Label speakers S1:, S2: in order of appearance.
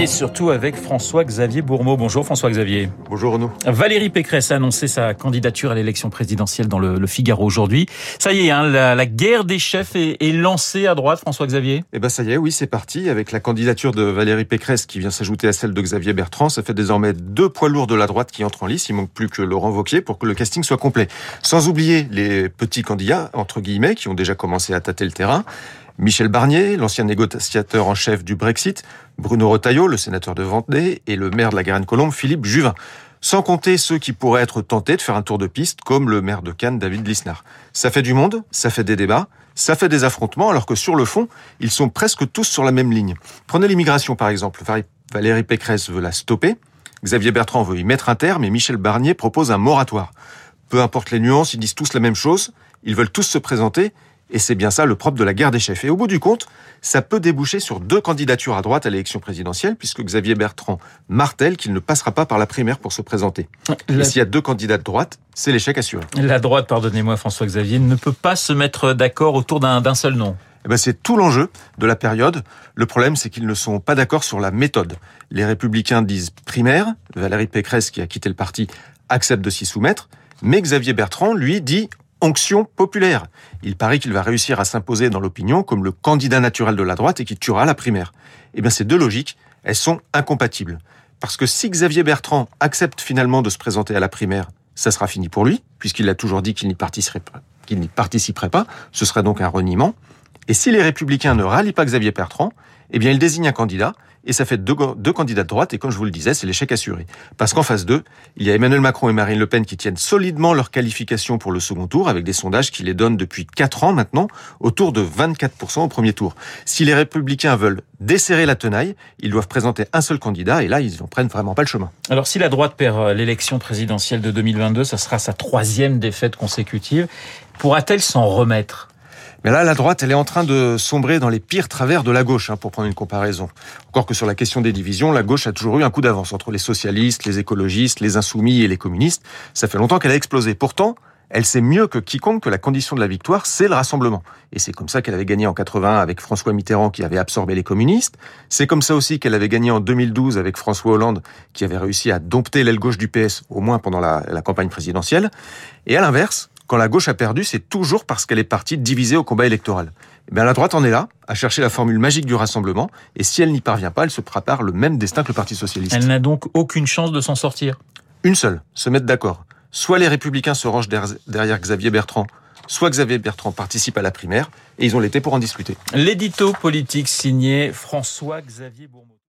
S1: Et surtout avec François-Xavier Bourmeau. Bonjour François-Xavier.
S2: Bonjour Renaud.
S1: Valérie Pécresse a annoncé sa candidature à l'élection présidentielle dans le, le Figaro aujourd'hui. Ça y est, hein, la, la, guerre des chefs est, est lancée à droite, François-Xavier
S2: Eh ben ça y est, oui, c'est parti. Avec la candidature de Valérie Pécresse qui vient s'ajouter à celle de Xavier Bertrand, ça fait désormais deux poids lourds de la droite qui entrent en lice. Il manque plus que Laurent Wauquiez pour que le casting soit complet. Sans oublier les petits candidats, entre guillemets, qui ont déjà commencé à tâter le terrain. Michel Barnier, l'ancien négociateur en chef du Brexit, Bruno Retailleau, le sénateur de Vendée, et le maire de la Garenne-Colombe, Philippe Juvin. Sans compter ceux qui pourraient être tentés de faire un tour de piste, comme le maire de Cannes, David Lisnard. Ça fait du monde, ça fait des débats, ça fait des affrontements, alors que sur le fond, ils sont presque tous sur la même ligne. Prenez l'immigration, par exemple. Valérie Pécresse veut la stopper, Xavier Bertrand veut y mettre un terme, et Michel Barnier propose un moratoire. Peu importe les nuances, ils disent tous la même chose, ils veulent tous se présenter, et c'est bien ça le propre de la guerre des chefs. Et au bout du compte, ça peut déboucher sur deux candidatures à droite à l'élection présidentielle, puisque Xavier Bertrand martèle qu'il ne passera pas par la primaire pour se présenter. La... Et s'il y a deux candidats de droite, c'est l'échec assuré.
S1: La droite, pardonnez-moi François-Xavier, ne peut pas se mettre d'accord autour d'un seul nom.
S2: Eh ben c'est tout l'enjeu de la période. Le problème, c'est qu'ils ne sont pas d'accord sur la méthode. Les républicains disent primaire, Valérie Pécresse, qui a quitté le parti, accepte de s'y soumettre, mais Xavier Bertrand, lui, dit onction populaire. Il paraît qu'il va réussir à s'imposer dans l'opinion comme le candidat naturel de la droite et qui tuera la primaire. Eh bien, ces deux logiques, elles sont incompatibles. Parce que si Xavier Bertrand accepte finalement de se présenter à la primaire, ça sera fini pour lui, puisqu'il a toujours dit qu'il n'y participerait participerait pas. Ce serait donc un reniement. Et si les républicains ne rallient pas Xavier Bertrand, eh bien, ils désignent un candidat, et ça fait deux, candidats de droite, et comme je vous le disais, c'est l'échec assuré. Parce qu'en face d'eux, il y a Emmanuel Macron et Marine Le Pen qui tiennent solidement leur qualification pour le second tour, avec des sondages qui les donnent depuis quatre ans maintenant, autour de 24% au premier tour. Si les républicains veulent desserrer la tenaille, ils doivent présenter un seul candidat, et là, ils n'en prennent vraiment pas le chemin.
S1: Alors, si la droite perd l'élection présidentielle de 2022, ça sera sa troisième défaite consécutive. Pourra-t-elle s'en remettre?
S2: Mais là, la droite, elle est en train de sombrer dans les pires travers de la gauche, hein, pour prendre une comparaison. Encore que sur la question des divisions, la gauche a toujours eu un coup d'avance entre les socialistes, les écologistes, les insoumis et les communistes. Ça fait longtemps qu'elle a explosé. Pourtant, elle sait mieux que quiconque que la condition de la victoire, c'est le rassemblement. Et c'est comme ça qu'elle avait gagné en 80 avec François Mitterrand qui avait absorbé les communistes. C'est comme ça aussi qu'elle avait gagné en 2012 avec François Hollande qui avait réussi à dompter l'aile gauche du PS, au moins pendant la, la campagne présidentielle. Et à l'inverse, quand la gauche a perdu, c'est toujours parce qu'elle est partie divisée au combat électoral. Eh bien, la droite en est là, à chercher la formule magique du rassemblement, et si elle n'y parvient pas, elle se prépare le même destin que le Parti Socialiste.
S1: Elle n'a donc aucune chance de s'en sortir
S2: Une seule, se mettre d'accord. Soit les Républicains se rangent derrière Xavier Bertrand, soit Xavier Bertrand participe à la primaire, et ils ont l'été pour en discuter.
S1: L'édito politique signé François-Xavier Bourmeau.